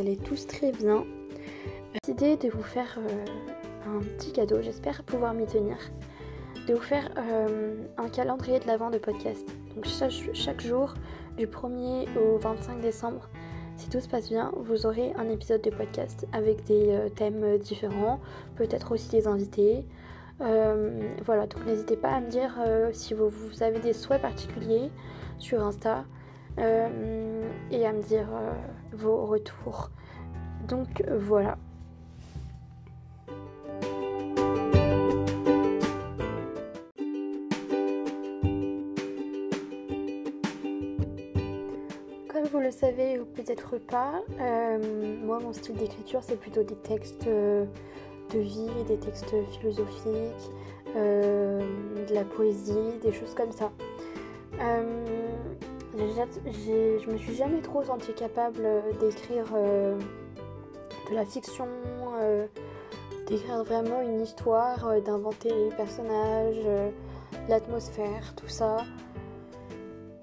allez tous très bien. J'ai l'idée de vous faire euh, un petit cadeau, j'espère pouvoir m'y tenir, de vous faire euh, un calendrier de l'avant de podcast. Donc chaque, jour, du 1er au 25 décembre, si tout se passe bien, vous aurez un épisode de podcast avec des euh, thèmes différents, peut-être aussi des invités. voilà, donc n'hésitez pas à me dire si vous, avez des souhaits particuliers sur Insta. Euh, et à me dire euh, vos retours. Donc voilà. Comme vous le savez ou peut-être pas, euh, moi mon style d'écriture c'est plutôt des textes de vie, des textes philosophiques, de la poésie, des choses comme ça je me suis jamais trop sentie capable euh, d'écrire euh, de la fiction, euh, d'écrire vraiment une histoire, d'inventer les personnages, l'atmosphère, tout ça.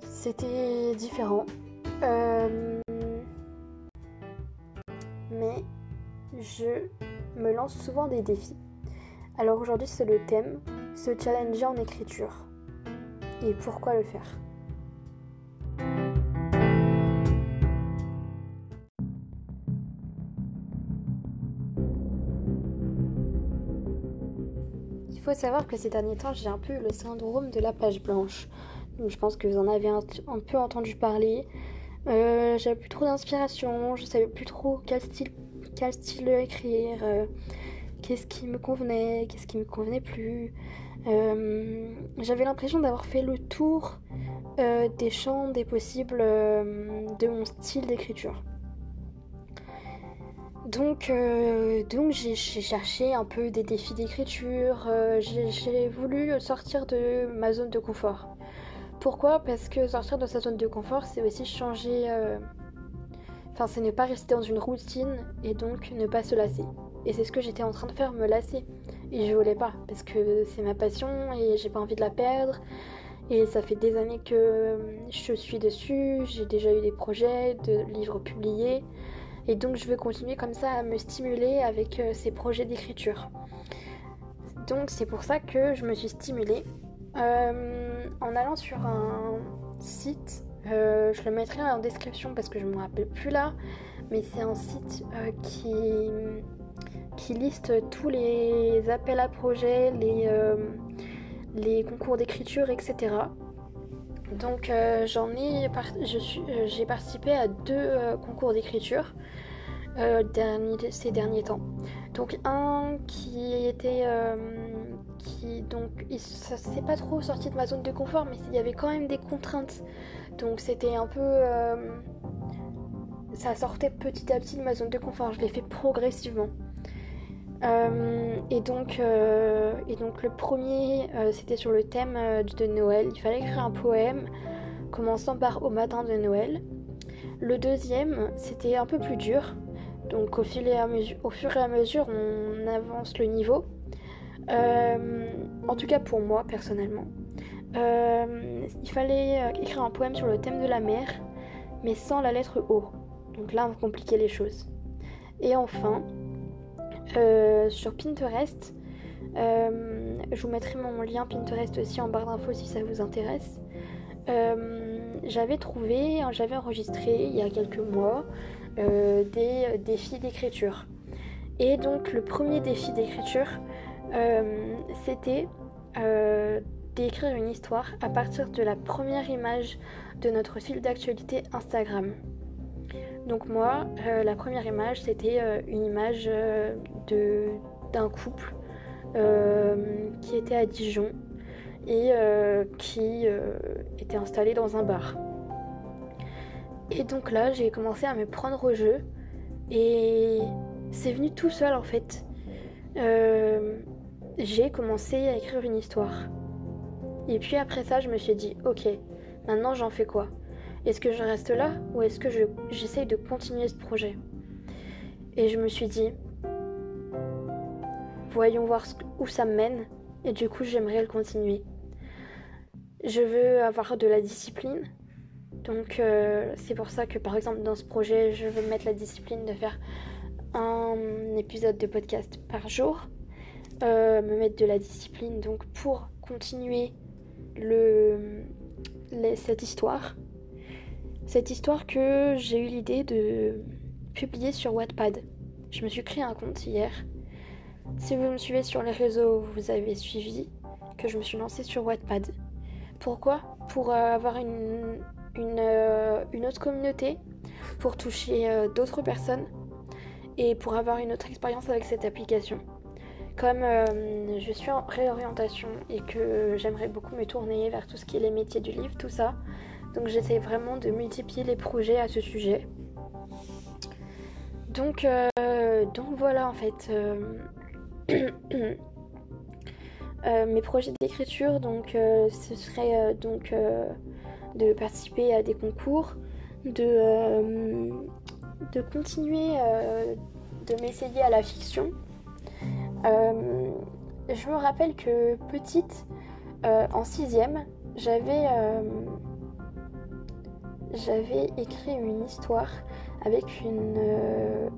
C'était différent. mais je me lance souvent des défis. Alors aujourd'hui c'est le thème, se challenger en écriture. Et pourquoi le faire? Faut savoir que ces derniers temps, j'ai un peu le syndrome de la page blanche. Je pense que vous en avez un, peu entendu parler. Euh, j'avais plus trop d'inspiration, je savais plus trop quel style, quel style écrire, euh, qu'est-ce qui me convenait, qu'est-ce qui me convenait plus. Euh, j'avais l'impression d'avoir fait le tour des champs des possibles de mon style d'écriture. Donc, euh, donc j'ai cherché un peu des défis d'écriture, euh, j'ai voulu sortir de ma zone de confort. Pourquoi? Parce que sortir de sa zone de confort, c'est aussi changer... Euh, enfin, c'est ne pas rester dans une routine et donc ne pas se lasser. Et c'est ce que j'étais en train de faire, me lasser. Et je voulais pas, parce que c'est ma passion et j'ai pas envie de la perdre. Et ça fait des années que je suis dessus, j'ai déjà eu des projets de livres publiés. Et donc je veux continuer comme ça à me stimuler avec euh, ces projets d'écriture. Donc c'est pour ça que je me suis stimulée euh, en allant sur un site. Euh, je le mettrai en description parce que je ne me rappelle plus là. Mais c'est un site qui, qui liste tous les appels à projets, les, les concours d'écriture, etc. Donc j'en ai, j'ai participé à deux concours d'écriture. Euh, ces derniers temps. Donc un qui était euh, qui donc ça s'est pas trop sorti de ma zone de confort, mais il y avait quand même des contraintes. Donc c'était un peu euh, ça sortait petit à petit de ma zone de confort. Je l'ai fait progressivement. Et, donc, et donc le premier, c'était sur le thème de Noël. Il fallait écrire un poème commençant par Au matin de Noël. Le deuxième, c'était un peu plus dur. Donc au, fil et à au fur et à mesure, on avance le niveau. Euh, en tout cas pour moi personnellement. Euh, il fallait euh, écrire un poème sur le thème de la mer, mais sans la lettre O. Donc là, on va compliquer les choses. Et enfin, sur Pinterest, je vous mettrai mon lien Pinterest aussi en barre d'infos si ça vous intéresse. j'avais trouvé, j'avais enregistré il y a quelques mois euh, des euh, défis d'écriture. Et donc le premier défi d'écriture, euh, c'était d'écrire une histoire à partir de la première image de notre fil d'actualité Instagram. Donc moi, la première image, c'était une image d'un couple qui était à Dijon et qui était installé dans un bar. Et donc là, j'ai commencé à me prendre au jeu. Et c'est venu tout seul en fait. Euh, j'ai commencé à écrire une histoire. Et puis après ça, je me suis dit, ok, maintenant j'en fais quoi? Est-ce que je reste là ou est-ce que j'essaye de continuer ce projet? Et je me suis dit, voyons voir où ça mène. Et du coup, j'aimerais le continuer. Je veux avoir de la discipline, Donc euh, c'est pour ça que par exemple dans ce projet, je veux mettre la discipline de faire un épisode de podcast par jour. Euh, me mettre de la discipline donc pour continuer cette histoire. Cette histoire que j'ai eu l'idée de publier sur Wattpad. Je me suis créé un compte hier. Si vous me suivez sur les réseaux, vous avez suivi que je me suis lancée sur Wattpad. Pourquoi? Pour avoir une, une, euh, une, autre communauté, pour toucher euh, d'autres personnes et pour avoir une autre expérience avec cette application. Comme euh, je suis en réorientation et que j'aimerais beaucoup me tourner vers tout ce qui est les métiers du livre, tout ça, donc j'essaie vraiment de multiplier les projets à ce sujet. Donc, donc voilà en fait. Euh, mes projets d'écriture, donc euh, ce serait euh, donc de participer à des concours, de, de continuer de m'essayer à la fiction. je me rappelle que petite, en sixième, j'avais j'avais écrit une histoire avec une,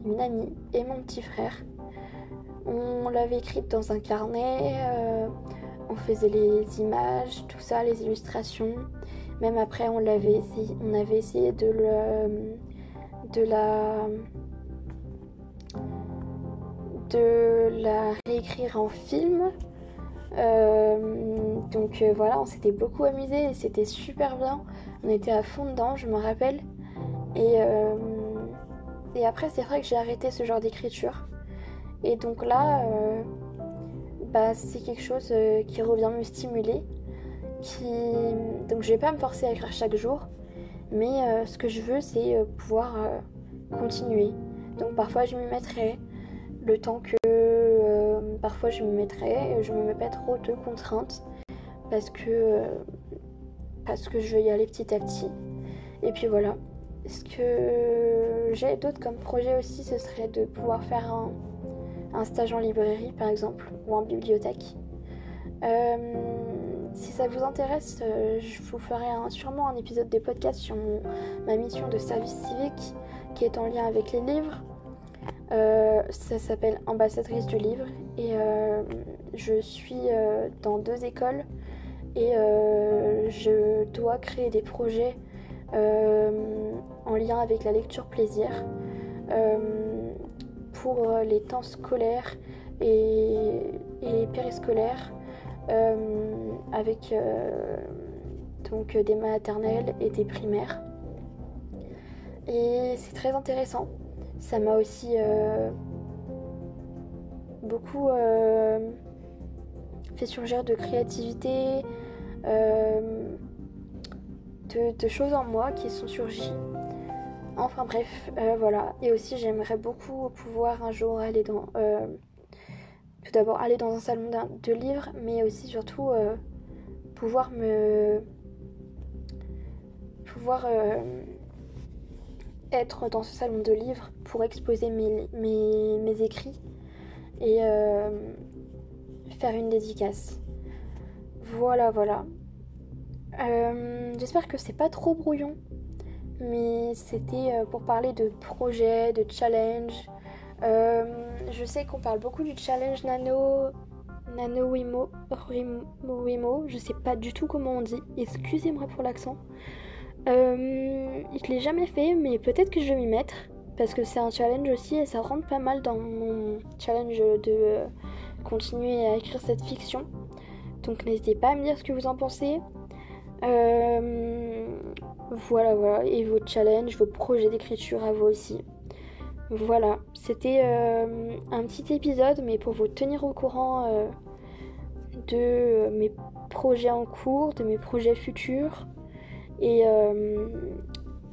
une amie et mon petit frère. On l'avait écrite dans un carnet, euh, on faisait les images, tout ça, les illustrations. Même après, on on avait essayé de la, de la réécrire en film. Euh, donc euh, voilà, on s'était beaucoup amusé c'était super bien. On était à fond dedans, je me rappelle. Et, et après, c'est vrai que j'ai arrêté ce genre d'écriture. Et donc là, euh, bah, c'est quelque chose euh, qui revient me stimuler. Qui... Donc je vais pas me forcer à écrire chaque jour, mais euh, ce que je veux, c'est pouvoir continuer. Donc parfois je m'y mettrai le temps que parfois je m'y mettrai, je me mets pas trop de contraintes parce que parce que je veux y aller petit à petit. Et puis voilà. Ce que j'ai d'autres comme projet aussi, ce serait de pouvoir faire un, un stage en librairie par exemple ou en bibliothèque. Euh, si ça vous intéresse, euh, je vous ferai sûrement un épisode des podcasts sur ma mission de service civique qui est en lien avec les livres. Euh, ça s'appelle ambassadrice du livre et je suis dans deux écoles et je dois créer des projets en lien avec la lecture plaisir pour euh, les temps scolaires et, périscolaires euh, avec euh, donc des maternelles et des primaires. Et c'est très intéressant. Ça m'a aussi beaucoup fait surgir de créativité, de, de, choses en moi qui sont surgies Enfin bref, euh, voilà. Et aussi j'aimerais beaucoup pouvoir un jour aller dans... Euh, tout d'abord aller dans un salon de livres, mais aussi surtout euh, pouvoir me... pouvoir être dans ce salon de livres pour exposer mes, mes écrits et faire une dédicace. Voilà, voilà. J'espère que c'est pas trop brouillon mais c'était euh, pour parler de projets, de challenge. Euh, je sais qu'on parle beaucoup du challenge Nano, Nano Wimo, Wimo, je sais pas du tout comment on dit, excusez-moi pour l'accent. Euh, je l'ai jamais fait, mais peut-être que je vais m'y mettre, parce que c'est un challenge aussi et ça rentre pas mal dans mon challenge de euh, continuer à écrire cette fiction. Donc n'hésitez pas à me dire ce que vous en pensez. Euh, voilà, voilà. Et vos challenges, vos projets d'écriture à vous aussi. Voilà, c'était euh, un petit épisode, mais pour vous tenir au courant euh, de mes projets en cours, de mes projets futurs, et,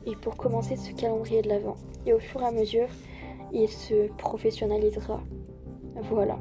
et pour commencer ce calendrier de l'avant. Et au fur et à mesure, il se professionnalisera. Voilà.